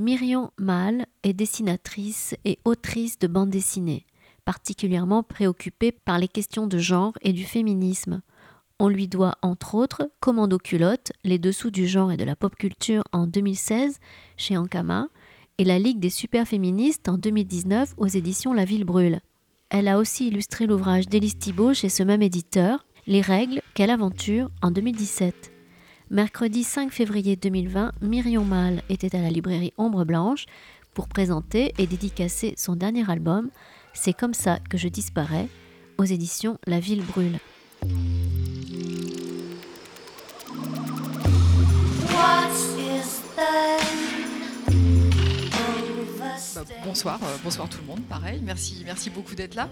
Myriam Mal est dessinatrice et autrice de bande dessinée, particulièrement préoccupée par les questions de genre et du féminisme. On lui doit entre autres Commando culotte, les dessous du genre et de la pop culture en 2016 chez Ankama et la Ligue des super féministes en 2019 aux éditions La Ville Brûle. Elle a aussi illustré l'ouvrage d'Élise Thibault chez ce même éditeur, Les règles, quelle aventure en 2017. Mercredi 5 février 2020, Myriam Mal était à la librairie Ombre Blanche pour présenter et dédicacer son dernier album, C'est comme ça que je disparais, aux éditions La Ville Brûle. Bah, bonsoir, euh, bonsoir tout le monde. Pareil, merci, merci beaucoup d'être là.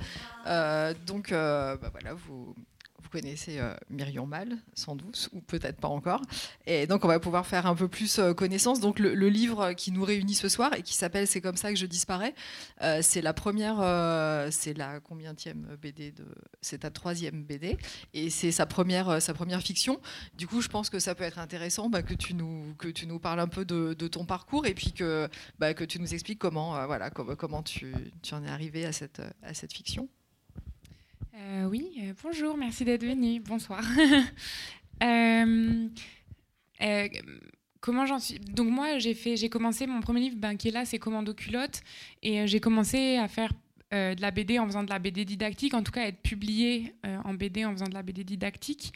Euh, donc, euh, bah, voilà, vous, vous connaissez euh, Myriam Mal, sans doute, ou peut-être pas encore. Et donc, on va pouvoir faire un peu plus euh, connaissance. Donc, le, livre qui nous réunit ce soir et qui s'appelle C'est comme ça que je disparais, euh, c'est la première, c'est la combienième BD de. C'est ta troisième BD et c'est sa première, sa première fiction. Du coup, je pense que ça peut être intéressant bah, que, tu nous, que tu nous parles un peu de, ton parcours et puis que, bah, que tu nous expliques comment, voilà, comment tu, tu en es arrivé à cette, à cette fiction. Euh, oui, euh, bonjour, merci d'être venu. Bonsoir. Euh, comment j'en suis Donc moi, j'ai fait, j'ai commencé mon premier livre, ben, qui est là, c'est Commando culotte, et j'ai commencé à faire de la BD en faisant de la BD didactique, en tout cas être publié en BD en faisant de la BD didactique.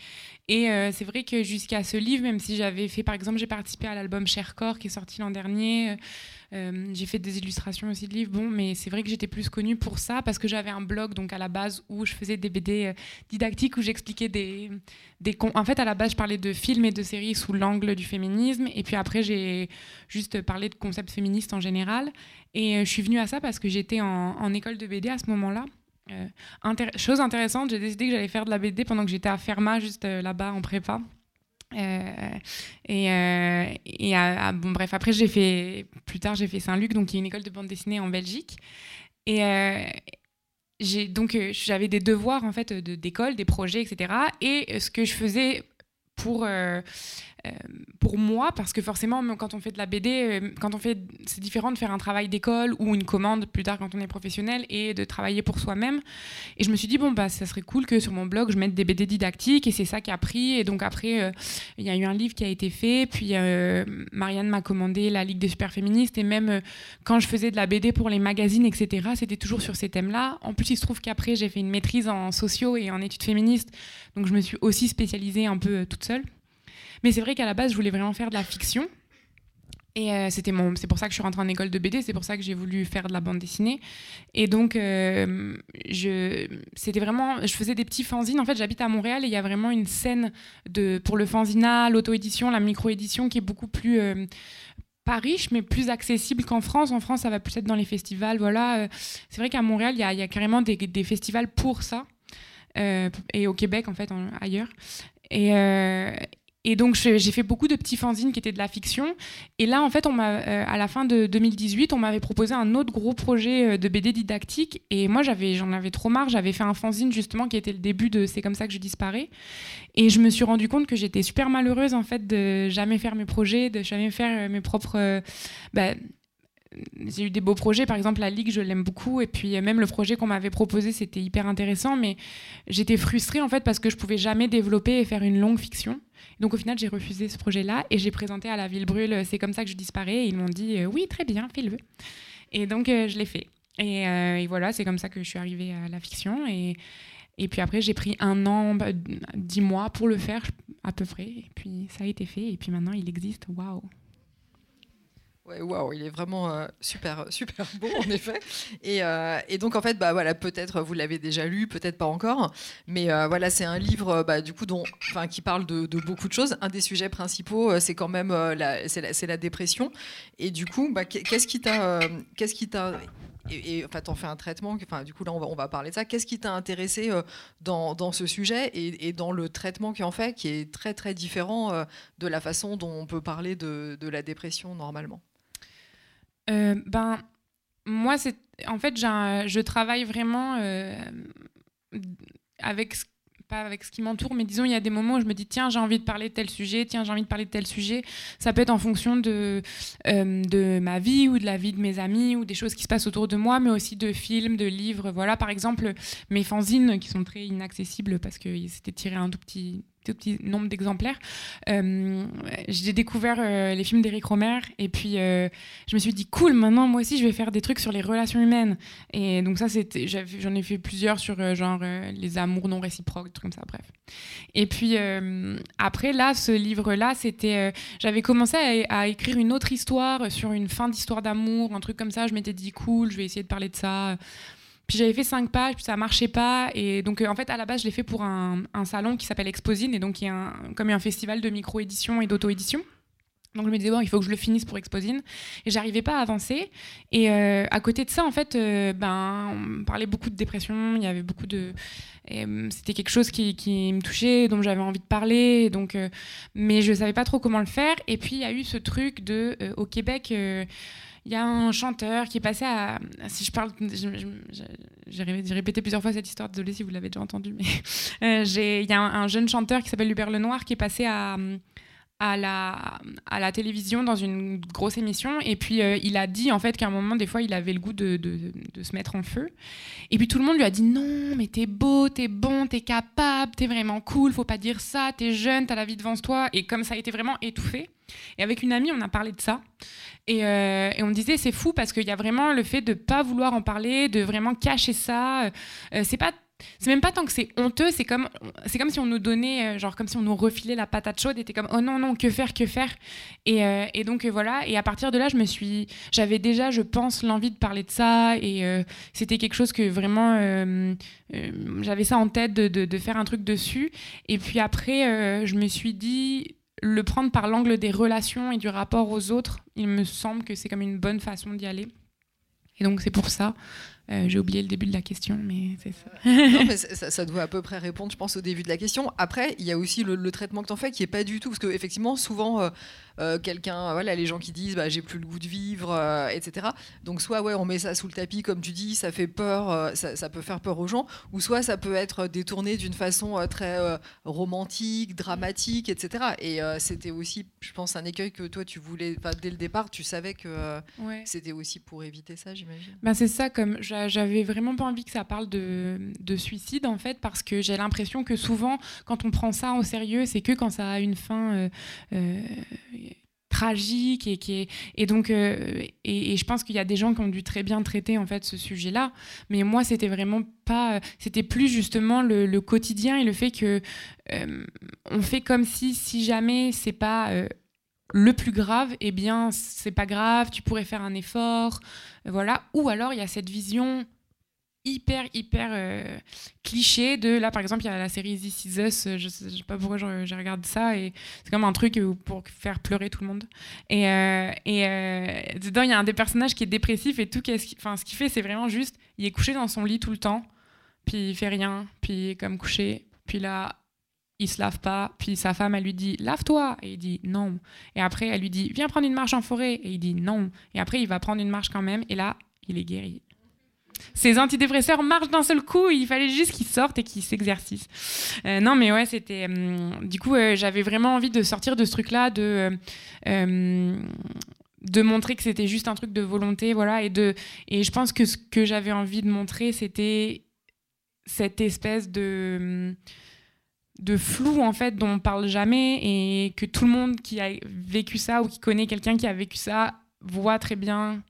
Et c'est vrai que jusqu'à ce livre, même si j'avais fait, par exemple, j'ai participé à l'album Cher Corps qui est sorti l'an dernier. Euh, j'ai fait des illustrations aussi de livres, bon, mais c'est vrai que j'étais plus connue pour ça parce que j'avais un blog donc à la base où je faisais des BD euh, didactiques où j'expliquais des, des en fait à la base je parlais de films et de séries sous l'angle du féminisme et puis après j'ai juste parlé de concepts féministes en général et euh, je suis venue à ça parce que j'étais en, école de BD à ce moment-là. chose intéressante, j'ai décidé que j'allais faire de la BD pendant que j'étais à Fermat, juste là-bas en prépa. Euh, et, euh, bon bref après j'ai fait plus tard j'ai fait Saint-Luc donc qui est une école de bande dessinée en Belgique. Et euh, j'ai donc j'avais des devoirs en fait d'école des projets etc et ce que je faisais pour euh, pour moi, parce que forcément, quand on fait de la BD, euh, quand on fait, c'est différent de faire un travail d'école ou une commande plus tard quand on est professionnel et de travailler pour soi-même. Et je me suis dit, bon, bah, ça serait cool que sur mon blog, je mette des BD didactiques et c'est ça qui a pris. Et donc après, euh, il y a eu un livre qui a été fait, puis Marianne m'a commandé La Ligue des super féministes et même quand je faisais de la BD pour les magazines, etc., c'était toujours sur ces thèmes-là. En plus, il se trouve qu'après, j'ai fait une maîtrise en sociaux et en études féministes, donc je me suis aussi spécialisée un peu toute seule. Mais c'est vrai qu'à la base, je voulais vraiment faire de la fiction. Et euh, c'était mon, c'est pour ça que je suis rentrée en école de BD, c'est pour ça que j'ai voulu faire de la bande dessinée. Et donc, euh, je, c'était vraiment, je faisais des petits fanzines. En fait, j'habite à Montréal et il y a vraiment une scène de, pour le fanzina, l'auto-édition, la micro-édition qui est beaucoup plus euh, pas riche, mais plus accessible qu'en France. En France, ça va plus être dans les festivals. Voilà. C'est vrai qu'à Montréal, il y, y a, carrément des, des, festivals pour ça. et au Québec, en fait, ailleurs. Et, et donc j'ai fait beaucoup de petits fanzines qui étaient de la fiction. Et là, en fait, euh, à la fin de 2018, on m'avait proposé un autre gros projet euh, de BD didactique. Et moi, j'en avais trop marre. J'avais fait un fanzine justement qui était le début de C'est comme ça que je disparais. Et je me suis rendu compte que j'étais super malheureuse en fait de jamais faire mes projets, de jamais faire euh, mes propres. Bah, j'ai eu des beaux projets, par exemple la Ligue, je l'aime beaucoup, et puis même le projet qu'on m'avait proposé, c'était hyper intéressant, mais j'étais frustrée en fait parce que je pouvais jamais développer et faire une longue fiction. Donc au final, j'ai refusé ce projet-là et j'ai présenté à la Ville Brûle, c'est comme ça que je disparais. Et ils m'ont dit euh, oui, très bien, fais-le. Et donc euh, je l'ai fait. Euh, et, voilà, c'est comme ça que je suis arrivée à la fiction. Et, et puis après, j'ai pris un an, bah, dix mois pour le faire à peu près. Et puis ça a été fait. Et puis maintenant, il existe. Waouh! Ouais, waouh, il est vraiment euh, super, super beau en effet. Et, euh, et, donc en fait, bah voilà, peut-être vous l'avez déjà lu, peut-être pas encore, mais euh, voilà, c'est un livre, bah, du coup, dont, enfin, qui parle de, beaucoup de choses. Un des sujets principaux, c'est quand même la, c'est la, dépression. Et du coup, bah, qu'est-ce qui t'a, qu'est-ce qui t'a et, enfin, t'en fais un traitement. Enfin, du coup, là, on va, on va parler de ça. Qu'est-ce qui t'a intéressé dans, dans, ce sujet et, dans le traitement qui en fait, qui est très très différent de la façon dont on peut parler de la dépression normalement? Euh, ben, moi, c'est en fait, je travaille vraiment euh, avec pas avec ce qui m'entoure, mais disons, il y a des moments où je me dis, tiens, j'ai envie de parler de tel sujet, tiens, j'ai envie de parler de tel sujet. Ça peut être en fonction de, euh, de ma vie ou de la vie de mes amis ou des choses qui se passent autour de moi, mais aussi de films, de livres. Voilà, par exemple, mes fanzines qui sont très inaccessibles parce que c'était tiré un tout petit petit nombre d'exemplaires. Euh, j'ai découvert euh, les films d'Éric Romer et puis euh, je me suis dit cool, maintenant moi aussi je vais faire des trucs sur les relations humaines. Et donc ça c'était, j'en ai fait plusieurs sur genre les amours non réciproques, trucs comme ça, bref. Et puis après là, ce livre-là, c'était, j'avais commencé à, écrire une autre histoire sur une fin d'histoire d'amour, un truc comme ça. Je m'étais dit cool, je vais essayer de parler de ça. J'avais fait cinq pages, puis ça marchait pas. Et donc, euh, en fait, à la base, je l'ai fait pour un, salon qui s'appelle Exposine, et donc qui est un, comme un festival de micro-édition et d'auto-édition. Donc je me disais, bon, il faut que je le finisse pour Exposine. Et j'arrivais pas à avancer. Et euh, à côté de ça, en fait, euh, ben, on parlait beaucoup de dépression. Il y avait beaucoup de. C'était quelque chose qui, qui, me touchait, dont j'avais envie de parler. Donc, mais je savais pas trop comment le faire. Et puis, il y a eu ce truc de. au Québec il y a un chanteur qui est passé à. Si je parle. J'ai répété plusieurs fois cette histoire, désolé si vous l'avez déjà entendue, mais euh, il y a un, jeune chanteur qui s'appelle Hubert Lenoir qui est passé à. À la, télévision dans une grosse émission. Et puis euh, il a dit en fait qu'à un moment des fois il avait le goût de, se mettre en feu. Et puis tout le monde lui a dit non mais t'es beau t'es bon t'es capable t'es vraiment cool faut pas dire ça t'es jeune t'as la vie devant toi. Et comme ça a été vraiment étouffé. Et avec une amie on a parlé de ça. Euh, et, on me disait, c'est fou parce qu'il y a vraiment le fait de pas vouloir en parler, de vraiment cacher ça. Euh, c'est pas c'est même pas tant que c'est honteux, c'est comme, c'est comme si on nous donnait, euh, genre comme si on nous refilait la patate chaude et était comme, oh non, non, que faire, que faire. Et, et donc voilà, et à partir de là, je me suis, j'avais déjà, je pense, l'envie de parler de ça et c'était quelque chose que vraiment, j'avais ça en tête de, de, faire un truc dessus. Et puis après, je me suis dit, le prendre par l'angle des relations et du rapport aux autres, il me semble que c'est comme une bonne façon d'y aller. Et donc c'est pour ça euh, j'ai oublié le début de la question, mais c'est ça. non, mais ça, doit à peu près répondre, je pense, au début de la question. Après, il y a aussi le, traitement que tu en fais qui est pas du tout, parce qu'effectivement, souvent, euh, euh, quelqu'un, voilà, les gens qui disent, bah, j'ai plus le goût de vivre, etc. Donc, soit, ouais, on met ça sous le tapis, comme tu dis, ça fait peur, ça, peut faire peur aux gens, ou soit ça peut être détourné d'une façon très romantique, dramatique, etc. Et c'était aussi, je pense, un écueil que toi, tu voulais, dès le départ, tu savais que c'était aussi pour éviter ça, j'imagine. Ben, c'est ça, comme j'avais vraiment pas envie que ça parle de, suicide en fait parce que j'ai l'impression que souvent quand on prend ça au sérieux c'est que quand ça a une fin euh, euh, tragique et qui est et donc euh, et, je pense qu'il y a des gens qui ont dû très bien traiter en fait ce sujet là mais moi c'était vraiment pas c'était plus justement le, quotidien et le fait que on fait comme si si jamais c'est pas le plus grave, eh bien, c'est pas grave, tu pourrais faire un effort, voilà. Ou alors, il y a cette vision hyper, hyper euh, cliché de, là, par exemple, il y a la série This Is Us, je sais, sais pas pourquoi je, regarde ça, et c'est comme un truc pour faire pleurer tout le monde. Et, euh, et euh, dedans, il y a un des personnages qui est dépressif, et tout, enfin, ce qu'il fait, c'est vraiment juste, il est couché dans son lit tout le temps, puis il fait rien, puis il est comme couché, puis là, il se lave pas. Puis sa femme, elle lui dit lave-toi. Et il dit non. Et après, elle lui dit viens prendre une marche en forêt. Et il dit non. Et après, il va prendre une marche quand même. Et là, il est guéri. Ces antidépresseurs marchent d'un seul coup. Il fallait juste qu'ils sortent et qu'ils s'exercissent. Euh, non, mais ouais, c'était. Hum, du coup, euh, j'avais vraiment envie de sortir de ce truc-là, de. Euh, de montrer que c'était juste un truc de volonté, voilà, et de et je pense que ce que j'avais envie de montrer, c'était cette espèce de de flou en fait dont on parle jamais et que tout le monde qui a vécu ça ou qui connaît quelqu'un qui a vécu ça voit très bien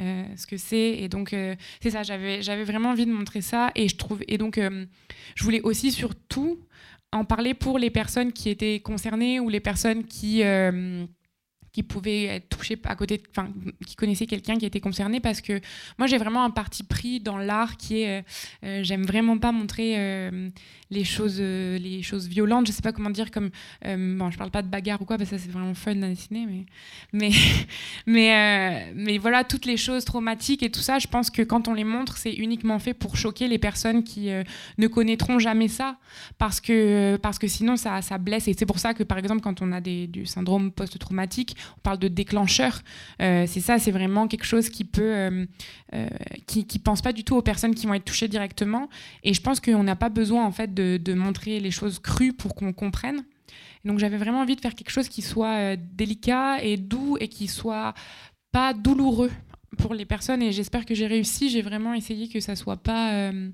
euh, ce que c'est. Et donc euh, c'est ça j'avais vraiment envie de montrer ça. Et je trouve et donc euh, je voulais aussi surtout en parler pour les personnes qui étaient concernées ou les personnes qui qui pouvaient être touchés à côté, enfin, qui connaissaient quelqu'un qui était concerné, parce que moi j'ai vraiment un parti pris dans l'art qui est, j'aime vraiment pas montrer les choses, euh, les choses violentes. Je sais pas comment dire, comme euh, bon, je parle pas de bagarre ou quoi, parce que ça c'est vraiment fun à dessiner, mais mais mais, euh, mais voilà toutes les choses traumatiques et tout ça. Je pense que quand on les montre, c'est uniquement fait pour choquer les personnes qui ne connaîtront jamais ça, parce que parce que sinon ça, ça blesse. Et c'est pour ça que par exemple quand on a des, du syndrome post-traumatique, on parle de déclencheur. c'est ça, c'est vraiment quelque chose qui peut, qui, qui pense pas du tout aux personnes qui vont être touchées directement. Et je pense qu'on n'a pas besoin en fait de, montrer les choses crues pour qu'on comprenne. Donc j'avais vraiment envie de faire quelque chose qui soit délicat et doux et qui soit pas douloureux pour les personnes et j'espère que j'ai réussi. J'ai vraiment essayé que ça soit pas euh,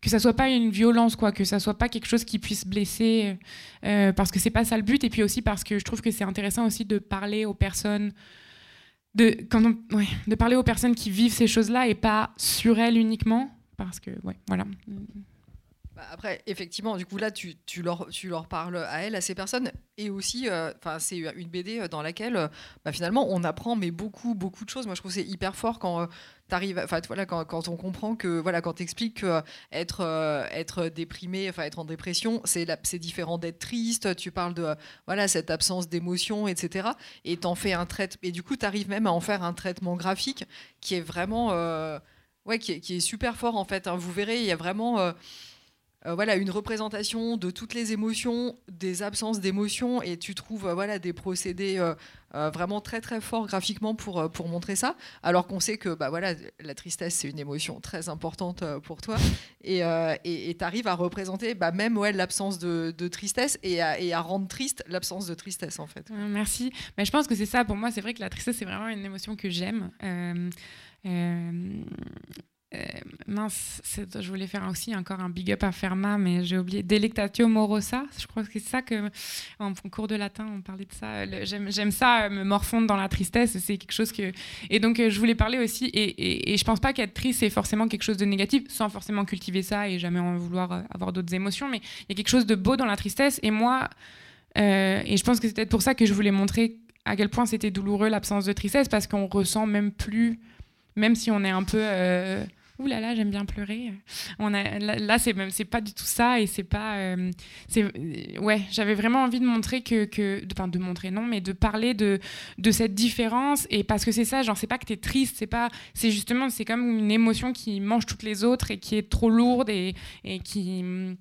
que ça soit pas une violence quoi, que ça soit pas quelque chose qui puisse blesser euh, parce que c'est pas ça le but et puis aussi parce que je trouve que c'est intéressant aussi de parler aux personnes de parler aux personnes qui vivent ces choses-là et pas sur elles uniquement parce que ouais, voilà. Bah, après, effectivement, du coup, là, tu, leur, parles à elles, à ces personnes, et aussi, euh, c'est une BD dans laquelle, euh, bah, finalement, on apprend mais beaucoup, beaucoup de choses. Moi, je trouve que c'est hyper fort quand euh, enfin, voilà, quand, on comprend que, voilà, quand tu expliques que être, déprimé, enfin, être en dépression, c'est différent d'être triste. Tu parles de, voilà, cette absence d'émotion, etc. Et t'en fais un traitement, et du coup, tu arrives même à en faire un traitement graphique qui est vraiment, ouais, qui est, qui est, super fort en fait. Hein. Vous verrez, il y a vraiment euh, voilà, une représentation de toutes les émotions, des absences d'émotions, et tu trouves euh, voilà, des procédés euh, vraiment très très forts graphiquement pour, pour montrer ça, alors qu'on sait que bah, voilà, la tristesse, c'est une émotion très importante pour toi, et tu arrives à représenter bah, même ouais, l'absence de, tristesse et à, à, rendre triste l'absence de tristesse en fait. Merci, mais je pense que c'est ça, pour moi c'est vrai que la tristesse, c'est vraiment une émotion que j'aime. Mince, je voulais faire aussi encore un big up à Fermat, mais j'ai oublié. Delectatio morosa, je crois que c'est ça que, en cours de latin, on parlait de ça. J'aime ça, me morfondre dans la tristesse, c'est quelque chose que. Et donc, euh, je voulais parler aussi, et, et, je pense pas qu'être triste, c'est forcément quelque chose de négatif, sans forcément cultiver ça et jamais en vouloir euh, avoir d'autres émotions, mais il y a quelque chose de beau dans la tristesse, et moi, et je pense que c'est peut-être pour ça que je voulais montrer à quel point c'était douloureux l'absence de tristesse, parce qu'on ressent même plus, même si on est un peu ouh là là, j'aime bien pleurer. On a, là, c'est même, c'est pas du tout ça et c'est pas, euh, c'est, euh, ouais, j'avais vraiment envie de montrer que, que de, de montrer non, mais de parler de, de cette différence et parce que c'est ça, genre c'est pas que t'es triste, c'est pas, c'est justement, c'est comme une émotion qui mange toutes les autres et qui est trop lourde et, et qui euh,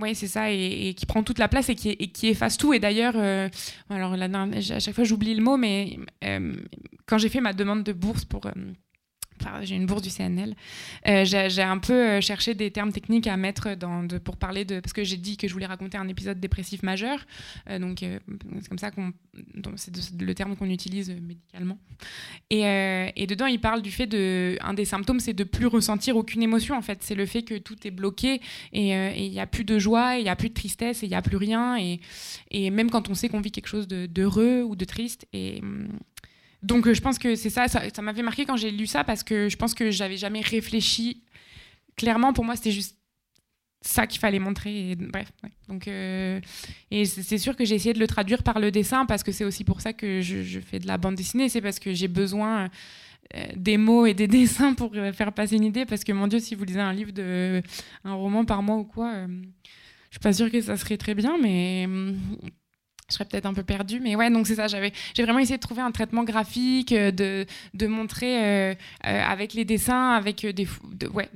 ouais, c'est ça, et, qui prend toute la place et qui, qui efface tout. Et d'ailleurs, alors là, à chaque fois j'oublie le mot, mais quand j'ai fait ma demande de bourse pour j'ai une bourse du CNL. Euh, j'ai un peu euh, cherché des termes techniques à mettre pour parler de. Parce que j'ai dit que je voulais raconter un épisode dépressif majeur. Euh, donc, c'est comme ça qu'on. C'est le terme qu'on utilise médicalement. Et, dedans, il parle du fait de. Un des symptômes, c'est de plus ressentir aucune émotion, en fait. C'est le fait que tout est bloqué et il n'y a plus de joie, il n'y a plus de tristesse, il n'y a plus rien. Et, et même quand on sait qu'on vit quelque chose d'heureux ou de triste. Et. Hum, donc euh, je pense que c'est ça, ça, m'avait marqué quand j'ai lu ça parce que je pense que j'avais jamais réfléchi. Clairement, pour moi, c'était juste ça qu'il fallait montrer. bref, donc euh, et c'est sûr que j'ai essayé de le traduire par le dessin parce que c'est aussi pour ça que je, fais de la bande dessinée. C'est parce que j'ai besoin euh, des mots et des dessins pour faire passer une idée. Parce que mon Dieu, si vous lisez un livre de un roman par mois ou quoi, je suis pas sûre que ça serait très bien, mais je serais peut-être un peu perdue. Mais ouais, donc c'est ça. J'avais, j'ai vraiment essayé de trouver un traitement graphique, euh, de, de montrer euh, euh, avec les dessins, avec des, ouais,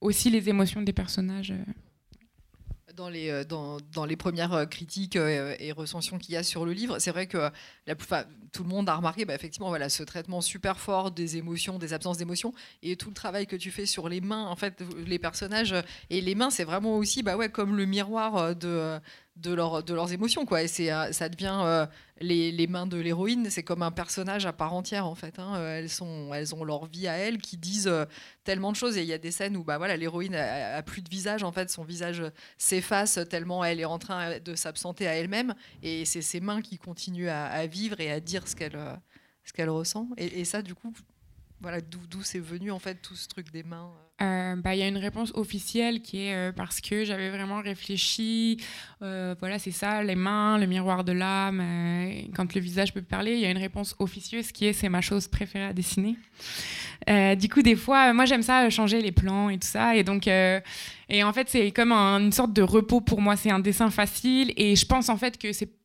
aussi les émotions des personnages. Dans les, dans, dans, les premières critiques et recensions qu'il y a sur le livre, c'est vrai que la, tout le monde a remarqué bah, effectivement voilà, ce traitement super fort des émotions, des absences d'émotions, et tout le travail que tu fais sur les mains, en fait, les personnages, et les mains, c'est vraiment aussi bah, ouais, comme le miroir de de, de leurs émotions. Quoi. Et euh, ça devient euh, les, les, mains de l'héroïne, c'est comme un personnage à part entière en fait. Hein. Elles, sont, elles ont leur vie à elles qui disent euh, tellement de choses. Et il y a des scènes où bah, voilà, l'héroïne a, plus de visage, en fait, son visage s'efface tellement elle est en train de s'absenter à elle-même. Et c'est ses mains qui continuent à, vivre et à dire ce qu'elle, ressent. Et ça, du coup, voilà, d'où c'est venu en fait tout ce truc des mains euh, bah, Il y a une réponse officielle qui est euh, parce que j'avais vraiment réfléchi. Euh, voilà, c'est ça, les mains, le miroir de l'âme. quand le visage peut parler, il y a une réponse officieuse qui est c'est ma chose préférée à dessiner. du coup, des fois, moi j'aime ça changer les plans et tout ça. Et donc, et en fait, c'est comme une sorte de repos pour moi. C'est un dessin facile et je pense en fait que c'est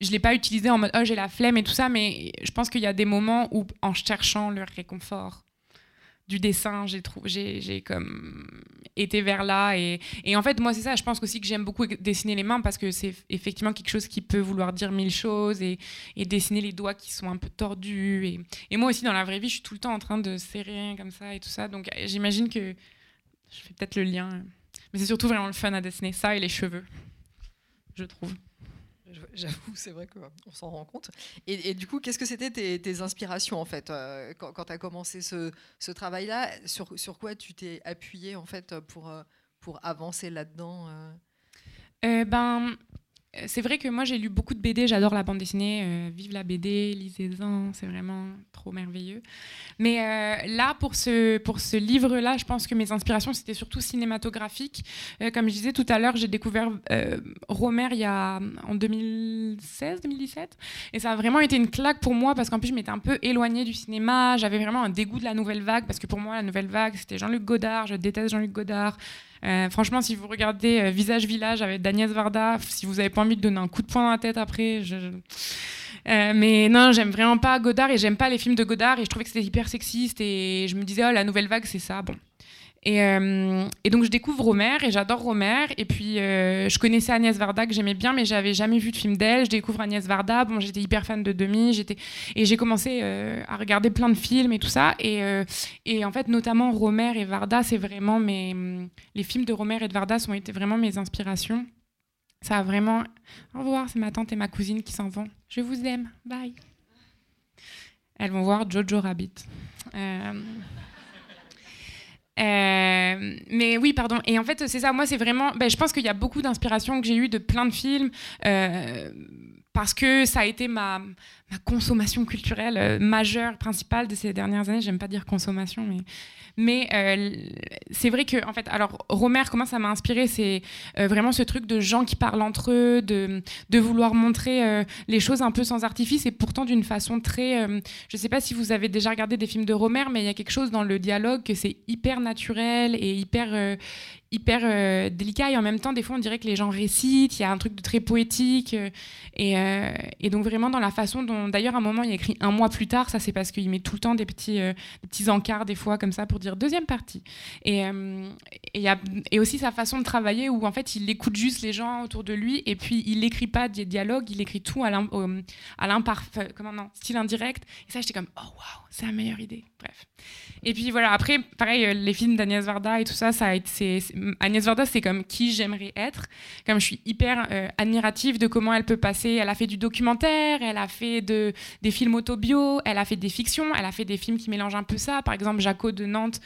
je l'ai pas utilisé en mode oh j'ai la flemme et tout ça, mais je pense qu'il y a des moments où en cherchant le réconfort du dessin, j'ai comme été vers là. Et, en fait, moi, c'est ça. Je pense aussi que j'aime beaucoup dessiner les mains parce que c'est effectivement quelque chose qui peut vouloir dire mille choses et, dessiner les doigts qui sont un peu tordus. Et, et, moi aussi, dans la vraie vie, je suis tout le temps en train de serrer comme ça et tout ça. Donc, j'imagine que je fais peut-être le lien. Mais c'est surtout vraiment le fun à dessiner ça et les cheveux, je trouve. J'avoue, c'est vrai qu'on s'en rend compte. Et, du coup, qu'est-ce que c'était tes, inspirations en fait euh, quand, tu as commencé ce, travail-là? Sur, quoi tu t'es appuyé en fait pour, euh, pour avancer là-dedans euh? Ben, c'est vrai que moi j'ai lu beaucoup de BD, j'adore la bande dessinée, euh, vive la BD, lisez-en, c'est vraiment trop merveilleux. Mais euh, là, pour ce, pour ce livre-là, je pense que mes inspirations c'était surtout cinématographiques. comme je disais tout à l'heure, j'ai découvert Romer y a, en 2016-2017 et ça a vraiment été une claque pour moi parce qu'en plus je m'étais un peu éloignée du cinéma, j'avais vraiment un dégoût de la nouvelle vague parce que pour moi la nouvelle vague c'était Jean-Luc Godard, je déteste Jean-Luc Godard. Euh, franchement, si vous regardez euh, Visage Village avec Daniel Varda, si vous n'avez pas envie de donner un coup de poing dans la tête après, je... Euh, mais non, j'aime vraiment pas Godard et j'aime pas les films de Godard et je trouvais que c'était hyper sexiste et je me disais, oh, la nouvelle vague, c'est ça. Bon, euh, et, donc je découvre Romer et j'adore Romer. Et puis euh, je connaissais Agnès Varda que j'aimais bien, mais j'avais jamais vu de film d'elle. Je découvre Agnès Varda. Bon, j'étais hyper fan de Demi. Et j'ai commencé euh, à regarder plein de films et tout ça. Et, en fait, notamment Romer et Varda, c'est vraiment mes les films de Romer et de Varda sont été vraiment mes inspirations. Ça a vraiment. Au revoir, c'est ma tante et ma cousine qui s'en vont. Je vous aime. Bye. Elles vont voir Jojo Rabbit. Euh, mais oui, pardon. Et en fait, c'est ça. Moi, c'est vraiment. Ben, je pense qu'il y a beaucoup d'inspiration que j'ai eu de plein de films. Euh, parce que ça a été ma, ma consommation culturelle euh, majeure, principale de ces dernières années. J'aime pas dire consommation, mais, mais euh, c'est vrai que, en fait, alors, Romer, comment ça m'a inspiré C'est euh, vraiment ce truc de gens qui parlent entre eux, de, de vouloir montrer les choses un peu sans artifice et pourtant d'une façon très. je sais pas si vous avez déjà regardé des films de Romer, mais il y a quelque chose dans le dialogue que c'est hyper naturel et hyper, hyper délicat et en même temps des fois on dirait que les gens récitent, il y a un truc de très poétique et, et, donc vraiment dans la façon dont d'ailleurs à un moment il écrit un mois plus tard, ça c'est parce qu'il met tout le temps des petits, des petits encarts des fois comme ça pour dire deuxième partie et, et, y a, et aussi sa façon de travailler où en fait il écoute juste les gens autour de lui et puis il n'écrit pas des dialogues, il écrit tout à l'imparfait, comment non, style indirect et ça j'étais comme oh waouh c'est la meilleure idée bref et puis voilà après pareil les films d'Agnès Varda et tout ça ça a été Agnès Varda, c'est comme qui j'aimerais être. Comme je suis hyper euh, admirative de comment elle peut passer. Elle a fait du documentaire, elle a fait des films autobio, elle a fait des fictions, elle a fait des films qui mélangent un peu ça. Par exemple, Jaco de Nantes.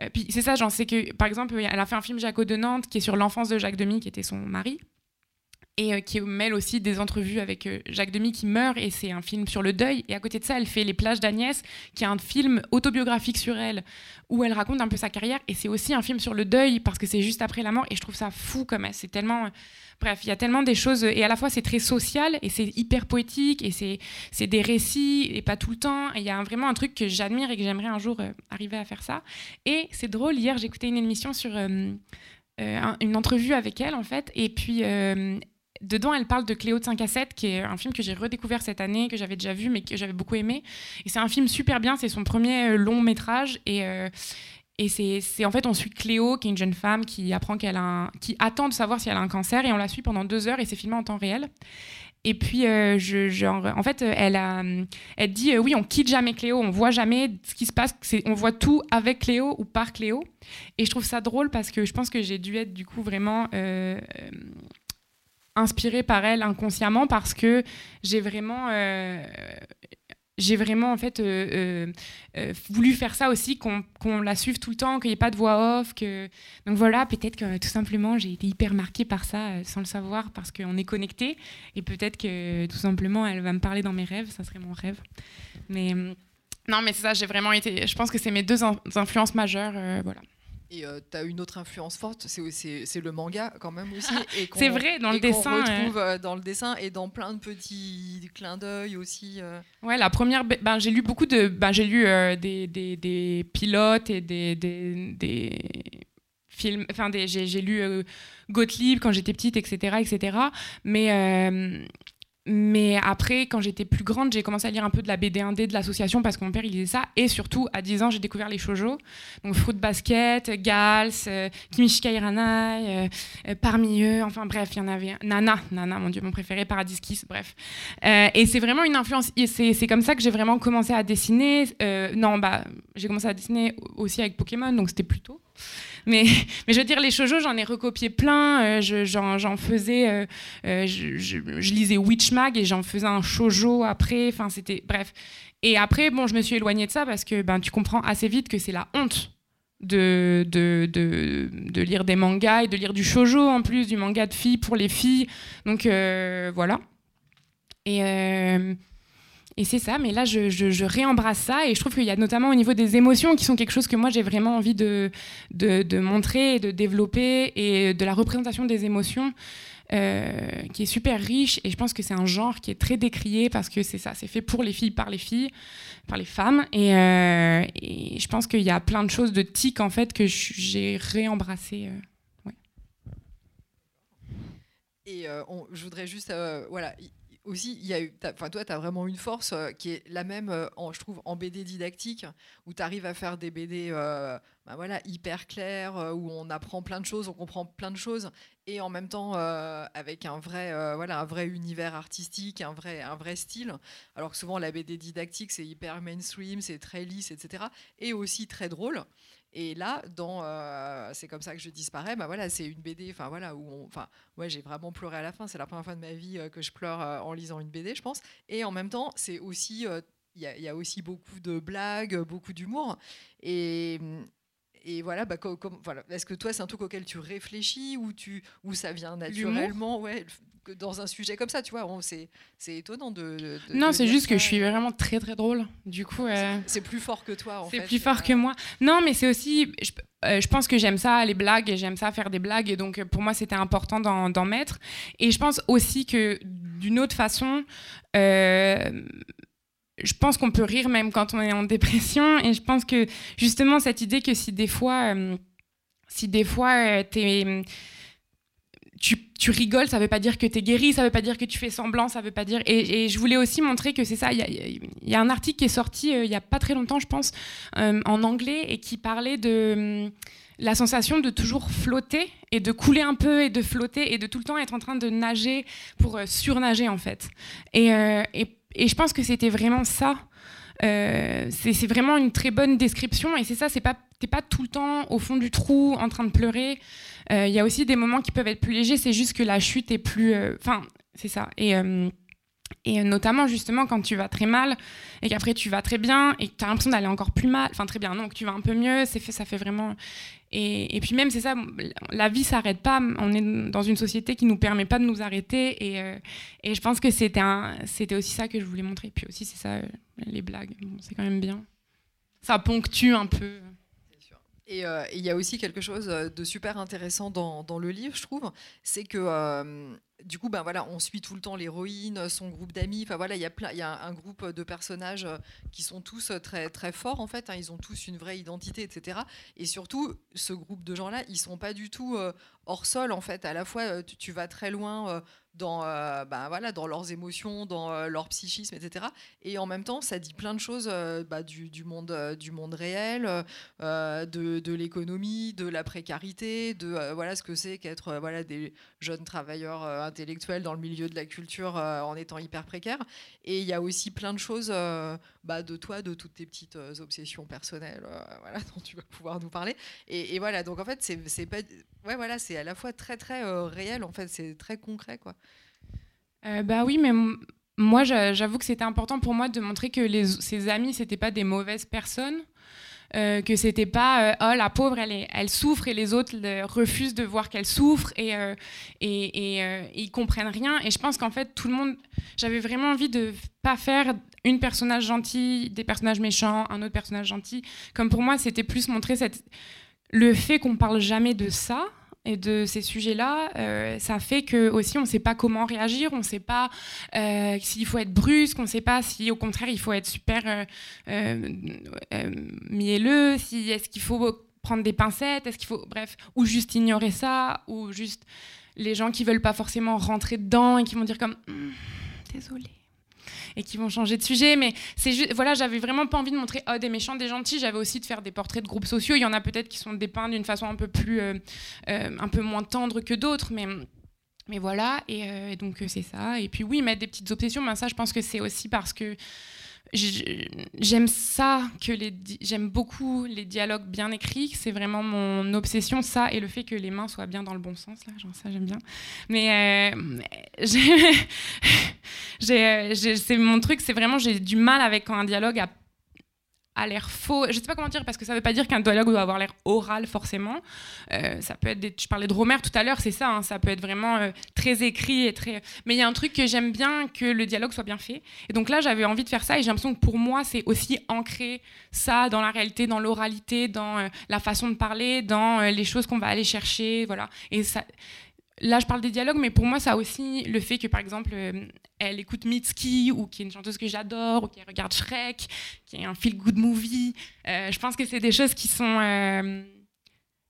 Euh, c'est ça, j'en sais que, par exemple, elle a fait un film Jaco de Nantes qui est sur l'enfance de Jacques Demy, qui était son mari et euh, qui mêle aussi des entrevues avec euh, Jacques Demy qui meurt et c'est un film sur le deuil. Et à côté de ça elle fait Les plages d'Agnès qui est un film autobiographique sur elle où elle raconte un peu sa carrière. Et c'est aussi un film sur le deuil parce que c'est juste après la mort et je trouve ça fou comme c'est tellement bref il y a tellement des choses et à la fois c'est très social et c'est hyper poétique et c'est des récits et pas tout le temps. Il y a vraiment un truc que j'admire et que j'aimerais un jour euh, arriver à faire ça. Et c'est drôle hier j'écoutais une émission sur une entrevue avec elle en fait. Et puis dedans, elle parle de Cléo de 5 à 7, qui est un film que j'ai redécouvert cette année, que j'avais déjà vu, mais que j'avais beaucoup aimé. Et c'est un film super bien, c'est son premier euh, long métrage. Et, euh, et c'est en fait, on suit Cléo, qui est une jeune femme qui apprend qu'elle a qui attend de savoir si elle a un cancer, et on la suit pendant deux heures, et c'est filmé en temps réel. Et puis, euh, je, en fait, elle, elle dit oui, on quitte jamais Cléo, on voit jamais ce qui se passe, on voit tout avec Cléo ou par Cléo. Et je trouve ça drôle parce que je pense que j'ai dû être du coup vraiment inspirée par elle inconsciemment parce que j'ai vraiment euh, j'ai vraiment en fait euh, euh, voulu faire ça aussi qu'on la suive tout le temps qu'il n'y ait pas de voix off que donc voilà peut-être que tout simplement j'ai été hyper marquée par ça sans le savoir parce qu'on est connecté et peut-être que tout simplement elle va me parler dans mes rêves ça serait mon rêve. Mais non mais c'est ça j'ai vraiment été je pense que c'est mes deux influences majeures voilà et euh, tu as une autre influence forte, c'est le manga quand même aussi. C'est vrai, dans le dessin. On retrouve euh, dans le dessin et dans plein de petits clins d'œil aussi. Euh. Ouais, la première, ben, j'ai lu beaucoup de. Ben, j'ai lu des, des, des, pilotes et des, des, des films. Enfin, j'ai lu Gottlieb quand j'étais petite, etc. etc. Mais mais après, quand j'étais plus grande, j'ai commencé à lire un peu de la BD indé de l'association parce que mon père il lisait ça. Et surtout, à 10 ans, j'ai découvert les shoujo. Donc Fruit Basket, Gals, euh, Kimishika Iranai, euh, euh, parmi eux, enfin bref, il y en avait. Nana, Nana, mon dieu, mon préféré, Paradis Kiss, bref. et c'est vraiment une influence. C'est comme ça que j'ai vraiment commencé à dessiner. non, bah, j'ai commencé à dessiner aussi avec Pokémon, donc c'était plus tôt. Mais, je veux dire, les shoujo, j'en ai recopié plein. Euh, j'en faisais. Euh, euh, je, lisais Witchmag et j'en faisais un shoujo après. Enfin, c'était. Bref. Et après, bon, je me suis éloignée de ça parce que ben, tu comprends assez vite que c'est la honte de, de, de, lire des mangas et de lire du shoujo en plus, du manga de filles pour les filles. Donc voilà. Et, et c'est ça, mais là, je, réembrasse ça et je trouve qu'il y a notamment au niveau des émotions qui sont quelque chose que moi j'ai vraiment envie de, de, montrer et de développer et de la représentation des émotions euh, qui est super riche et je pense que c'est un genre qui est très décrié parce que c'est ça, c'est fait pour les filles, par les filles, par les femmes et, euh, je pense qu'il y a plein de choses de tic en fait que j'ai réembrassé. Euh. Et je voudrais juste, voilà, aussi, il y a eu, enfin toi, tu as vraiment une force euh, qui est la même, euh, je trouve, en BD didactique, où tu arrives à faire des BD euh, bah voilà, hyper clairs, où on apprend plein de choses, on comprend plein de choses, et en même temps avec un vrai, voilà, un vrai univers artistique, un vrai, un vrai style. Alors que souvent, la BD didactique, c'est hyper mainstream, c'est très lisse, etc. Et aussi très drôle. Et là, dans euh, c'est comme ça que je disparais, bah voilà, c'est une BD, enfin voilà, où enfin, ouais, j'ai vraiment pleuré à la fin. C'est la première fois de ma vie euh, que je pleure euh, en lisant une BD, je pense. Et en même temps, c'est aussi, il y, y, a aussi beaucoup de blagues, beaucoup d'humour. Et, et voilà, bah, voilà. est-ce que toi, c'est un truc auquel tu réfléchis ou tu, ou ça vient naturellement, ouais, dans un sujet comme ça, tu vois, c'est, c'est étonnant de. non, c'est juste que je suis vraiment très très drôle. Du coup, euh, c'est, plus fort que toi. En c'est plus fort que moi. Non, mais c'est aussi, je, euh, je, pense que j'aime ça les blagues et j'aime ça faire des blagues et donc pour moi c'était important d'en, d'en mettre. Et je pense aussi que d'une autre façon. Euh, je pense qu'on peut rire même quand on est en dépression et je pense que justement cette idée que si des fois si des fois t'es tu, rigoles, ça veut pas dire que tu es guéri, ça veut pas dire que tu fais semblant, ça veut pas dire. Et, je voulais aussi montrer que c'est ça. Il y, a un article qui est sorti euh, il y a pas très longtemps, je pense, euh, en anglais et qui parlait de la sensation de toujours flotter et de couler un peu et de flotter et de tout le temps être en train de nager pour euh, surnager en fait. Et je pense que c'était vraiment ça. c'est vraiment une très bonne description et c'est ça, c'est pas t'es pas tout le temps au fond du trou en train de pleurer. Euh, il y a aussi des moments qui peuvent être plus légers, c'est juste que la chute est plus. Euh, enfin, c'est ça. Et, euh, et notamment, justement, quand tu vas très mal et qu'après tu vas très bien et que tu as l'impression d'aller encore plus mal, enfin très bien, non, que tu vas un peu mieux, c'est fait, ça fait vraiment. Et, et puis même, c'est ça, la vie s'arrête pas. On est dans une société qui nous permet pas de nous arrêter. Et, et je pense que c'était, aussi ça que je voulais montrer. Puis aussi, c'est ça, les blagues. c'est quand même bien. Ça ponctue un peu. Euh, et il y a aussi quelque chose euh, de super intéressant dans, dans le livre, je trouve, c'est que euh, du coup, ben voilà, on suit tout le temps l'héroïne, son groupe d'amis. Enfin voilà, il y a un groupe de personnages qui sont tous très très forts en fait. Hein. ils ont tous une vraie identité, etc. Et surtout, ce groupe de gens-là, ils sont pas du tout hors sol en fait. À la fois, tu vas très loin dans, euh, bah, voilà, dans leurs émotions, dans euh, leur psychisme, etc. Et en même temps, ça dit plein de choses euh, bah, du, du, monde, du monde réel, de, de l'économie, de la précarité, de voilà, ce que c'est qu'être voilà, des jeunes travailleurs intellectuels dans le milieu de la culture en étant hyper précaires. Et il y a aussi plein de choses bah, de toi, de toutes tes petites obsessions personnelles voilà, dont tu vas pouvoir nous parler. Et, voilà, donc en fait, c'est. Ouais, voilà, à la fois très, très réel, en fait, c'est très concret, quoi. Euh, bah oui, mais moi, j'avoue que c'était important pour moi de montrer que les, ses amis, c'était pas des mauvaises personnes. Euh, que c'était pas euh, oh la pauvre elle, elle souffre et les autres refusent de voir qu'elle souffre et, euh, et, et ils comprennent rien et je pense qu'en fait tout le monde j'avais vraiment envie de pas faire une personnage gentil des personnages méchants un autre personnage gentil comme pour moi c'était plus montrer cette le fait qu'on parle jamais de ça et de ces sujets-là, euh, ça fait que aussi on ne sait pas comment réagir, on ne sait pas euh, s'il faut être brusque, on ne sait pas si au contraire il faut être super euh, mielleux, si est-ce qu'il faut prendre des pincettes, est-ce qu'il faut, bref, ou juste ignorer ça, ou juste les gens qui veulent pas forcément rentrer dedans et qui vont dire comme hum, désolée et qui vont changer de sujet. Mais c'est juste, voilà, j'avais vraiment pas envie de montrer oh, des méchants, des gentils. J'avais aussi de faire des portraits de groupes sociaux. Il y en a peut-être qui sont dépeints d'une façon un peu plus, euh, euh, un peu moins tendre que d'autres, mais. Mais voilà, et, euh, donc c'est ça. Et puis oui, mettre des petites obsessions, mais ça, je pense que c'est aussi parce que j'aime ça que les j'aime beaucoup les dialogues bien écrits c'est vraiment mon obsession ça et le fait que les mains soient bien dans le bon sens là genre ça j'aime bien. Mais euh, c'est mon truc c'est vraiment j'ai du mal avec quand un dialogue a a l'air faux. Je sais pas comment dire parce que ça veut pas dire qu'un dialogue doit avoir l'air oral forcément. Euh, ça peut être. Je parlais de Romer tout à l'heure, c'est ça. Hein. ça peut être vraiment euh, très écrit et très. Mais il y a un truc que j'aime bien que le dialogue soit bien fait. Et donc là, j'avais envie de faire ça et j'ai l'impression que pour moi, c'est aussi ancrer ça dans la réalité, dans l'oralité, dans euh, la façon de parler, dans les choses qu'on va aller chercher, voilà. Et ça là, je parle des dialogues, mais pour moi, ça a aussi le fait que, par exemple, euh, elle écoute Mitski, ou qui est une chanteuse que j'adore, ou qui regarde Shrek, qui est un feel-good movie. Euh, je pense que c'est des choses qui sont. Euh,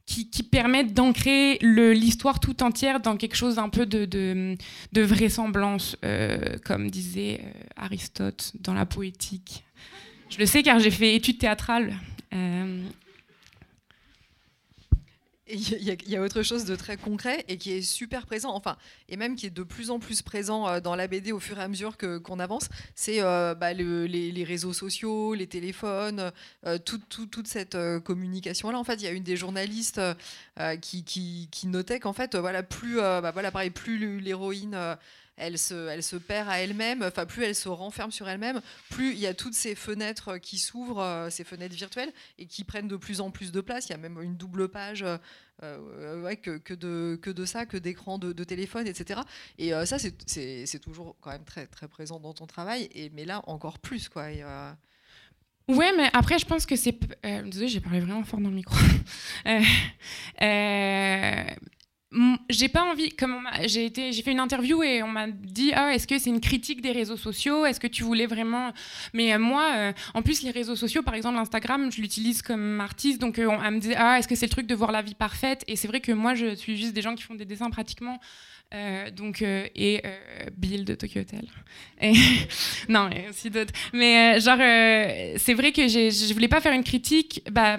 qui, permettent d'ancrer l'histoire tout entière dans quelque chose d'un peu de, de, de vraisemblance, comme disait Aristote dans la poétique. Je le sais car j'ai fait études théâtrales il y, a autre chose de très concret et qui est super présent, enfin, et même qui est de plus en plus présent euh, dans la BD au fur et à mesure qu'on avance, c'est euh, bah, les, réseaux sociaux, les téléphones, euh, toute cette communication-là. En fait, il y a une des journalistes qui, qui, notait qu'en fait, voilà, plus, bah, voilà, pareil, plus l'héroïne elle se, elle se perd à elle-même, enfin plus elle se renferme sur elle-même, plus il y a toutes ces fenêtres qui s'ouvrent, euh, ces fenêtres virtuelles, et qui prennent de plus en plus de place. Il y a même une double page euh, euh, que, de, que de ça, que d'écran de, téléphone, etc. Et ça, c'est toujours quand même très, très présent dans ton travail, et, mais là encore plus. Quoi. Ouais, mais après, je pense que c'est. désolée, j'ai parlé vraiment fort dans le micro. j'ai pas envie comme j'ai été j'ai fait une interview et on m'a dit ah est-ce que c'est une critique des réseaux sociaux? Est-ce que tu voulais vraiment mais euh, moi euh, en plus les réseaux sociaux par exemple Instagram je l'utilise comme artiste donc euh, on, me disait ah est-ce que c'est le truc de voir la vie parfaite? Et c'est vrai que moi je suis juste des gens qui font des dessins pratiquement donc et Bill de Tokyo Hotel non et aussi d'autres mais genre c'est vrai que je voulais pas faire une critique bah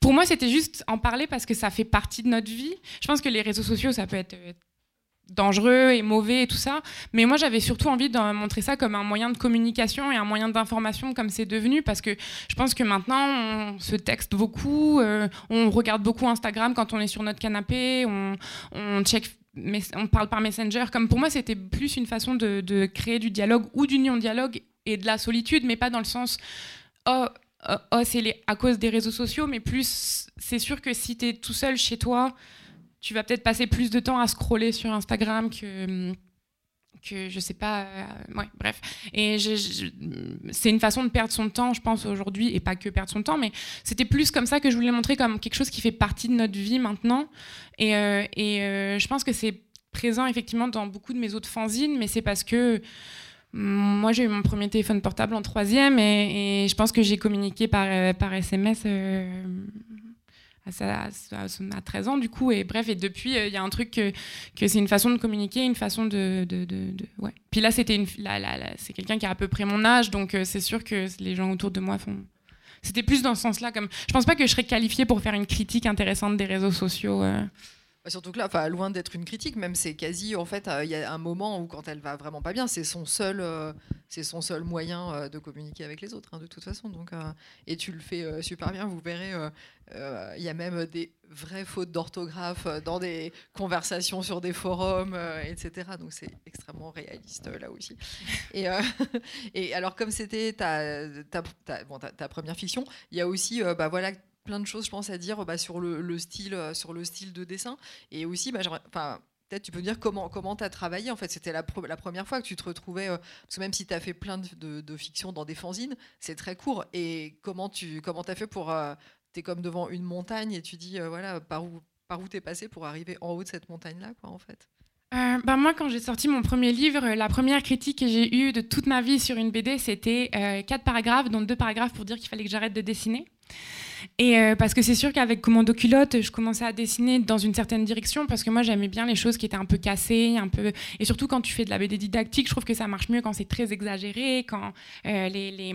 pour moi, c'était juste en parler parce que ça fait partie de notre vie. Je pense que les réseaux sociaux, ça peut être euh, dangereux et mauvais et tout ça. Mais moi, j'avais surtout envie de montrer ça comme un moyen de communication et un moyen d'information comme c'est devenu parce que je pense que maintenant, on se texte beaucoup, euh, on regarde beaucoup Instagram quand on est sur notre canapé, on check on parle par Messenger. Comme pour moi, c'était plus une façon de, créer du dialogue ou d'union dialogue et de la solitude, mais pas dans le sens oh euh, oh, c'est à cause des réseaux sociaux, mais plus, c'est sûr que si tu es tout seul chez toi, tu vas peut-être passer plus de temps à scroller sur Instagram que que je sais pas euh, ouais bref. Et c'est une façon de perdre son temps je pense aujourd'hui et pas que perdre son temps mais c'était plus comme ça que je voulais montrer comme quelque chose qui fait partie de notre vie maintenant. Et, euh, et je pense que c'est présent effectivement dans beaucoup de mes autres fanzines mais c'est parce que moi, j'ai eu mon premier téléphone portable en troisième et, je pense que j'ai communiqué par, euh, par SMS euh, à, à, 13 ans, du coup. Et bref, et depuis, euh, il y a un truc que, c'est une façon de communiquer, une façon de. de, de, ouais. Puis là, c'était une, c'est quelqu'un qui a à peu près mon âge, donc c'est sûr que les gens autour de moi font. C'était plus dans ce sens-là. Comme... Je pense pas que je serais qualifiée pour faire une critique intéressante des réseaux sociaux. Bah, surtout que là, loin d'être une critique, même c'est quasi, en fait, euh, il y a un moment où quand elle va vraiment pas bien, c'est son seul, euh, c'est son seul moyen euh, de communiquer avec les autres, hein, de toute façon. Donc, et tu le fais super bien. Vous verrez, il y a même des vraies fautes d'orthographe dans des conversations sur des forums, etc. Donc c'est extrêmement réaliste là aussi. Et, et alors comme c'était ta ta, ta, bon, ta, première fiction, il y a aussi, bah voilà plein de choses, je pense, à dire bah, sur le, style, euh, sur le style de dessin. Et aussi, bah, peut-être tu peux me dire comment comment tu as travaillé en fait c'était la, première fois que tu te retrouvais euh, parce que même si tu as fait plein de, de, fiction dans des fanzines c'est très court et comment tu comment as fait pour euh, tu es comme devant une montagne et tu dis voilà par où par où tu es passé pour arriver en haut de cette montagne là quoi en fait? Bah moi, quand j'ai sorti mon premier livre, la première critique que j'ai eue de toute ma vie sur une BD, c'était quatre paragraphes, dont deux paragraphes pour dire qu'il fallait que j'arrête de dessiner. Et euh, parce que c'est sûr qu'avec Commando Culotte, je commençais à dessiner dans une certaine direction parce que moi j'aimais bien les choses qui étaient un peu cassées, un peu et surtout quand tu fais de la BD didactique, je trouve que ça marche mieux quand c'est très exagéré, quand euh, les,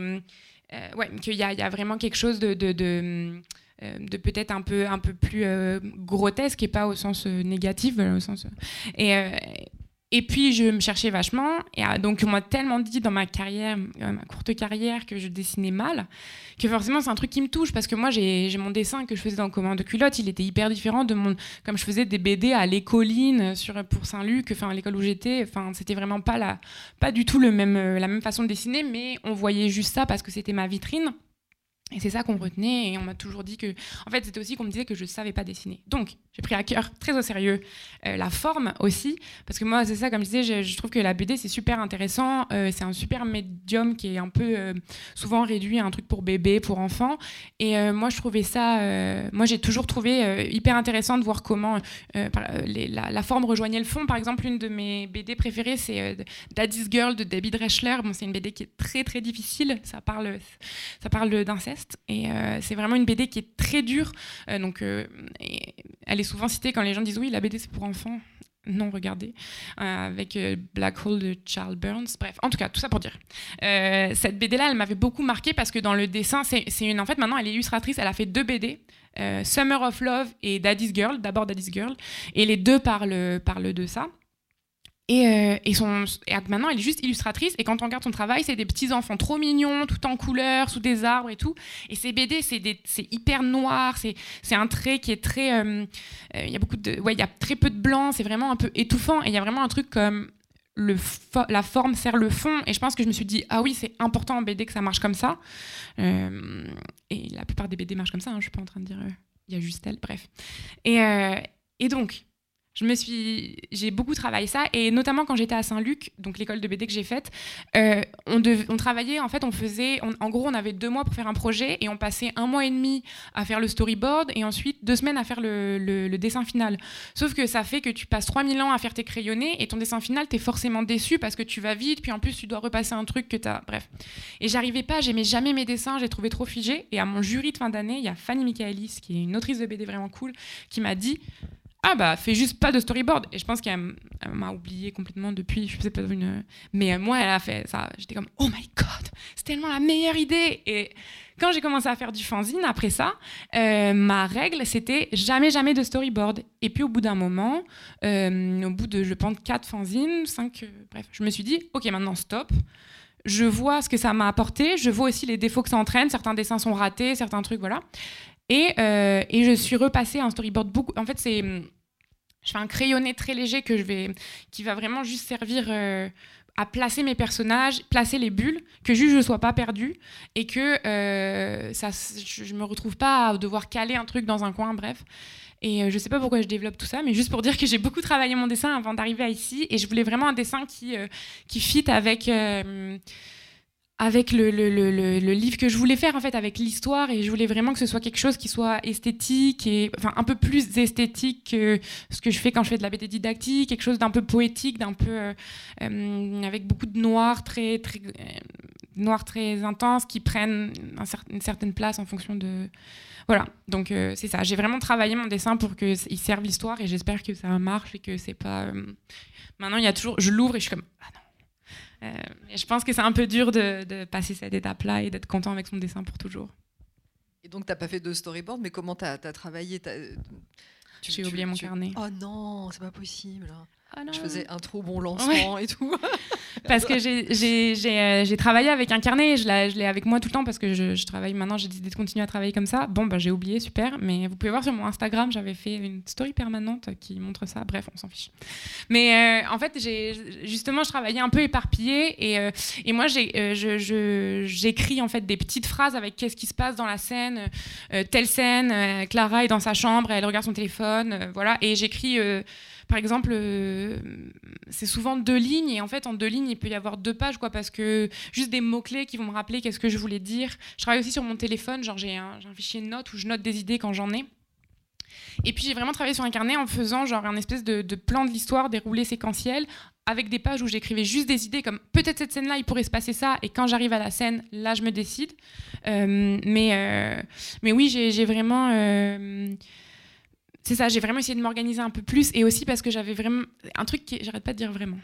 euh, ouais, qu'il y, a vraiment quelque chose de, de, de peut-être un peu un peu plus euh, grotesque et pas au sens euh, négatif au sens euh, et puis je me cherchais vachement. Et donc on m'a tellement dit dans ma carrière ma courte carrière que je dessinais mal que forcément c'est un truc qui me touche. Parce que moi j'ai mon dessin que je faisais dans Commande de culotte il était hyper différent de mon comme je faisais des BD à l'écoline sur pour Saint-Luc enfin à l'école où j'étais. Enfin c'était vraiment pas la pas du tout le même la même façon de dessiner. Mais on voyait juste ça parce que c'était ma vitrine et c'est ça qu'on retenait et on m'a toujours dit que... En fait, c'était aussi qu'on me disait que je ne savais pas dessiner. Donc, j'ai pris à cœur, très au sérieux, euh, la forme aussi. Parce que moi, c'est ça, comme je disais, je, je trouve que la BD, c'est super intéressant. Euh, c'est un super médium qui est un peu euh, souvent réduit à un truc pour bébé, pour enfants. Et moi, je trouvais ça... moi, j'ai toujours trouvé hyper intéressant de voir comment les, la, la, forme rejoignait le fond. Par exemple, une de mes BD préférées, c'est Daddy's Girl de Debbie Dreschler. Bon, c'est une BD qui est très, très difficile. Ça parle, ça parle d'inceste. Et euh, c'est vraiment une BD qui est très dure. Euh, donc, euh, elle est souvent citée quand les gens disent oui, la BD c'est pour enfants. Non, regardez, avec Black Hole de Charles Burns. Bref, en tout cas, tout ça pour dire. cette BD-là, elle m'avait beaucoup marqué parce que dans le dessin, c'est une. En fait, maintenant, elle est illustratrice. Elle a fait deux BD. Summer of Love et Daddy's Girl, d'abord Daddy's Girl, et les deux parlent, parlent de ça. Et, euh, et, son, maintenant, elle est juste illustratrice. Et quand on regarde son travail, c'est des petits enfants trop mignons, tout en couleurs, sous des arbres et tout. Et ces BD, c'est hyper noir. C'est un trait qui est très. Euh, il euh, y a ouais, il y a très peu de blanc. C'est vraiment un peu étouffant. Et il y a vraiment un truc comme le la forme sert le fond. Et je pense que je me suis dit ah oui, c'est important en BD que ça marche comme ça. Et la plupart des BD marchent comme ça. Hein, je suis pas en train de dire il y a juste elle. Bref. Et, et donc je me suis, j'ai beaucoup travaillé ça et notamment quand j'étais à Saint-Luc, donc l'école de BD que j'ai faite, euh, on, travaillait en fait, on faisait, en gros, on avait deux mois pour faire un projet et on passait un mois et demi à faire le storyboard et ensuite deux semaines à faire le, le, le dessin final. Sauf que ça fait que tu passes 3000 ans à faire tes crayonnés et ton dessin final, t'es forcément déçu parce que tu vas vite, puis en plus tu dois repasser un truc que t'as, bref. Et j'arrivais pas, j'aimais jamais mes dessins, j'ai trouvé trop figé. Et à mon jury de fin d'année, il y a Fanny Michaelis, qui est une autrice de BD vraiment cool, qui m'a dit ah bah fais juste pas de storyboard. Et je pense qu'elle m'a oublié complètement depuis je sais pas une mais euh, moi elle a fait ça. J'étais comme oh my god c'est tellement la meilleure idée. Et quand j'ai commencé à faire du fanzine après ça euh, ma règle c'était jamais jamais de storyboard. Et puis au bout d'un moment euh, au bout de je pense quatre fanzines cinq euh, bref je me suis dit ok maintenant stop. Je vois ce que ça m'a apporté. Je vois aussi les défauts que ça entraîne. Certains dessins sont ratés certains trucs voilà. Et, et, je suis repassée un storyboard beaucoup. En fait, c'est je fais un crayonné très léger que je vais, qui va vraiment juste servir euh, à placer mes personnages, placer les bulles, que juste je ne sois pas perdue et que euh, ça, je ne me retrouve pas à devoir caler un truc dans un coin, bref. Et euh, je sais pas pourquoi je développe tout ça, mais juste pour dire que j'ai beaucoup travaillé mon dessin avant d'arriver ici et je voulais vraiment un dessin qui, qui fit avec avec le, le, le, le, livre que je voulais faire en fait avec l'histoire. Et je voulais vraiment que ce soit quelque chose qui soit esthétique et enfin un peu plus esthétique que ce que je fais quand je fais de la BD didactique quelque chose d'un peu poétique d'un peu euh, euh, avec beaucoup de noir très très euh, noir très intense qui prennent une certaine place en fonction de voilà. Donc c'est ça. J'ai vraiment travaillé mon dessin pour que il serve l'histoire et j'espère que ça marche et que c'est pas maintenant il y a toujours je l'ouvre et je suis comme ah non euh, et je pense que c'est un peu dur de, de passer cette étape-là et d'être content avec son dessin pour toujours. Et donc, tu n'as pas fait de storyboard, mais comment tu as, as, travaillé J'ai oublié mon tu... carnet. Oh non, c'est pas possible. Ah je faisais un trop bon lancement ouais. et tout. parce que j'ai euh, travaillé avec un carnet, je l'ai avec moi tout le temps parce que je, je travaille maintenant, j'ai décidé de continuer à travailler comme ça. Bon, bah, j'ai oublié, super, mais vous pouvez voir sur mon Instagram, j'avais fait une story permanente qui montre ça. Bref, on s'en fiche. Mais euh, en fait, justement, je travaillais un peu éparpillé et, euh, et moi, j'écris je, en fait des petites phrases avec qu'est-ce qui se passe dans la scène, telle scène, Clara est dans sa chambre, elle regarde son téléphone, voilà, et j'écris par exemple, euh, c'est souvent deux lignes et en fait en deux lignes il peut y avoir deux pages quoi parce que juste des mots clés qui vont me rappeler qu'est-ce que je voulais dire. Je travaille aussi sur mon téléphone, genre j'ai un, fichier de notes où je note des idées quand j'en ai. Et puis j'ai vraiment travaillé sur un carnet en faisant genre un espèce de, plan de l'histoire déroulé séquentiel avec des pages où j'écrivais juste des idées comme peut-être cette scène-là, il pourrait se passer ça, et quand j'arrive à la scène, là, je me décide. Euh, mais, euh, mais oui, j'ai vraiment... c'est ça, j'ai vraiment essayé de m'organiser un peu plus, et aussi parce que j'avais vraiment... Un truc qui... J'arrête pas de dire vraiment.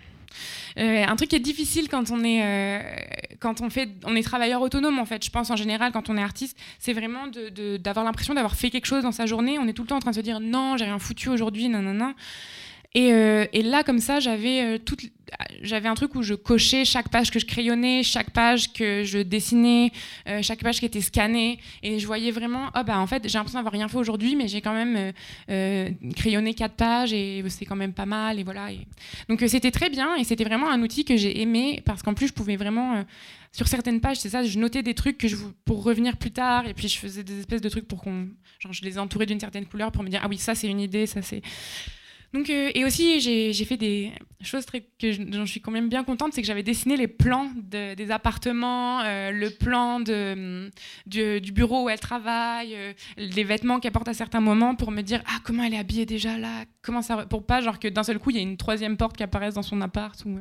un truc qui est difficile quand on est quand on fait on est travailleur autonome en fait je pense en général quand on est artiste c'est vraiment d'avoir l'impression d'avoir fait quelque chose dans sa journée on est tout le temps en train de se dire non j'ai rien foutu aujourd'hui non non non et, euh, et, là, comme ça, j'avais euh, j'avais un truc où je cochais chaque page que je crayonnais, chaque page que je dessinais, euh, chaque page qui était scannée, et je voyais vraiment, oh bah en fait, j'ai l'impression d'avoir rien fait aujourd'hui, mais j'ai quand même crayonné quatre pages et c'est quand même pas mal, et voilà. Donc c'était très bien, et c'était vraiment un outil que j'ai aimé parce qu'en plus, je pouvais vraiment sur certaines pages, c'est ça, je notais des trucs que je, pour revenir plus tard, et puis je faisais des espèces de trucs pour qu'on, genre, je les entourais d'une certaine couleur pour me dire, ah oui, ça c'est une idée, ça c'est. Donc, euh, et aussi, j'ai fait des choses que dont je suis quand même bien contente, c'est que j'avais dessiné les plans des appartements, euh, le plan du, bureau où elle travaille, euh, les vêtements qu'elle porte à certains moments pour me dire ah comment elle est habillée déjà là, comment ça pour pas genre que d'un seul coup il y a une troisième porte qui apparaisse dans son appart ou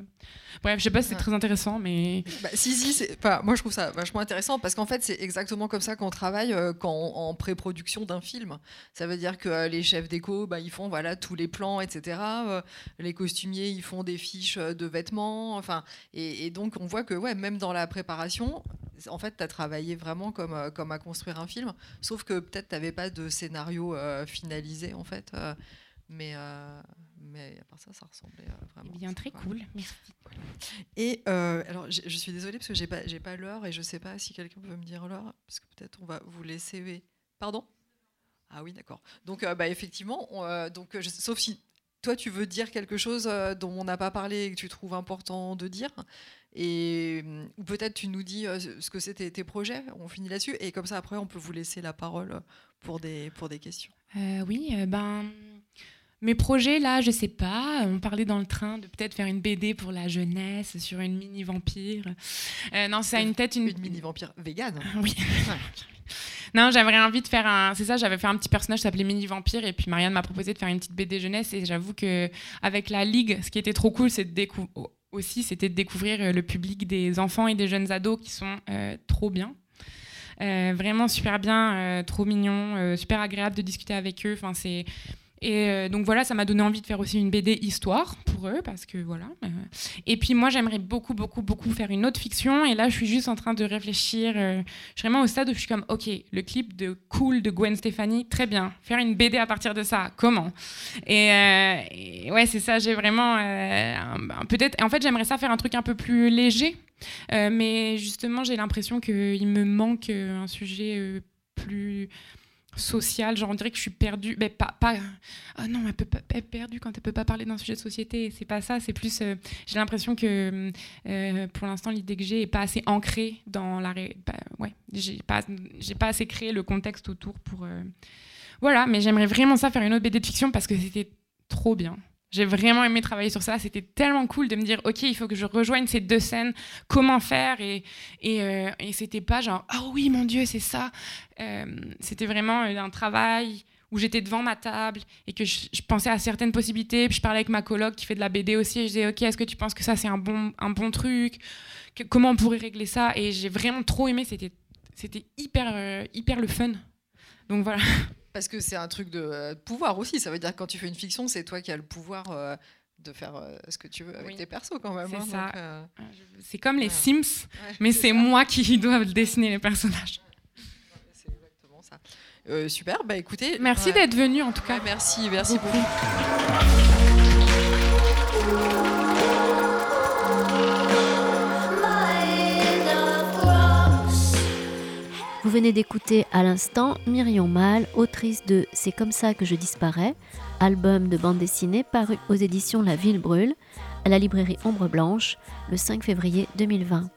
bref je sais pas si c'est très intéressant mais bah, si si enfin, moi je trouve ça vachement intéressant parce qu'en fait c'est exactement comme ça qu'on travaille quand en pré-production d'un film ça veut dire que les chefs d'éco bah, ils font voilà tous les plans etc. Euh, les costumiers, ils font des fiches euh, de vêtements. Enfin, et, donc, on voit que ouais, même dans la préparation, en fait, tu as travaillé vraiment comme, euh, comme à construire un film. Sauf que peut-être tu n'avais pas de scénario finalisé, en fait. Mais, mais à part ça, ça ressemblait vraiment. Eh bien, très cool. Merci. Et alors, je suis désolée parce que j'ai pas, j'ai pas l'heure et je sais pas si quelqu'un peut me dire l'heure, parce que peut-être on va vous laisser. Pardon? Ah oui, d'accord. Donc, bah, effectivement, donc, sauf si toi, tu veux dire quelque chose euh, dont on n'a pas parlé et que tu trouves important de dire. Et ou peut-être tu nous dis euh, ce que c'est tes, projets. On finit là-dessus. Et comme ça, après, on peut vous laisser la parole pour des, pour des questions. Euh, oui, ben. Mes projets, là, je sais pas. On parlait dans le train de peut-être faire une BD pour la jeunesse sur une mini vampire. non, ça a une tête une, une mini vampire végane. oui. Non, j'avais envie de faire un. C'est ça, j'avais fait un petit personnage qui s'appelait Mini Vampire et puis Marianne m'a proposé de faire une petite BD jeunesse et j'avoue que avec la ligue, ce qui était trop cool, c'est de aussi, c'était de découvrir euh, le public des enfants et des jeunes ados qui sont euh, trop bien. Euh, vraiment super bien, trop mignon, super agréable de discuter avec eux. Enfin, c'est et euh, donc voilà, ça m'a donné envie de faire aussi une BD histoire pour eux, parce que voilà. Euh. Et puis moi, j'aimerais beaucoup, beaucoup, beaucoup faire une autre fiction. Et là, je suis juste en train de réfléchir. Euh, je suis vraiment au stade où je suis comme, ok, le clip de Cool de Gwen Stefani, très bien. Faire une BD à partir de ça, comment? Et, ouais, c'est ça. J'ai vraiment peut-être. En fait, j'aimerais ça faire un truc un peu plus léger. mais justement, j'ai l'impression qu'il me manque un sujet plus sociale, genre on dirait que je suis perdue, mais pas, pas oh non, elle peut pas être perdue quand elle peut pas parler d'un sujet de société, c'est pas ça, c'est plus, euh, j'ai l'impression que euh, pour l'instant l'idée que j'ai est pas assez ancrée dans la, bah, ouais, j'ai pas, j'ai pas assez créé le contexte autour pour, euh, voilà, mais j'aimerais vraiment ça faire une autre BD de fiction parce que c'était trop bien. J'ai vraiment aimé travailler sur ça. C'était tellement cool de me dire, OK, il faut que je rejoigne ces deux scènes. Comment faire? Et, et, euh, et c'était pas genre, oh oui, mon Dieu, c'est ça. Euh, c'était vraiment un travail où j'étais devant ma table et que je, pensais à certaines possibilités. Puis je parlais avec ma coloc qui fait de la BD aussi. Et je disais, OK, est-ce que tu penses que ça, c'est un bon, un bon truc? Comment on pourrait régler ça? Et j'ai vraiment trop aimé. C'était, c'était hyper, euh, hyper le fun. Donc voilà. Parce que c'est un truc de euh, pouvoir aussi. Ça veut dire que quand tu fais une fiction, c'est toi qui as le pouvoir euh, de faire euh, ce que tu veux avec tes persos quand même. C'est hein, ça. c'est comme les Sims, mais c'est moi qui dois dessiner les personnages. C'est exactement ça. super. Bah écoutez. Merci d'être venu en tout cas. merci, merci beaucoup. Vous venez d'écouter à l'instant Myrion Mal, autrice de C'est comme ça que je disparais, album de bande dessinée paru aux éditions La Ville Brûle, à la librairie Ombre Blanche, le 5 février 2020.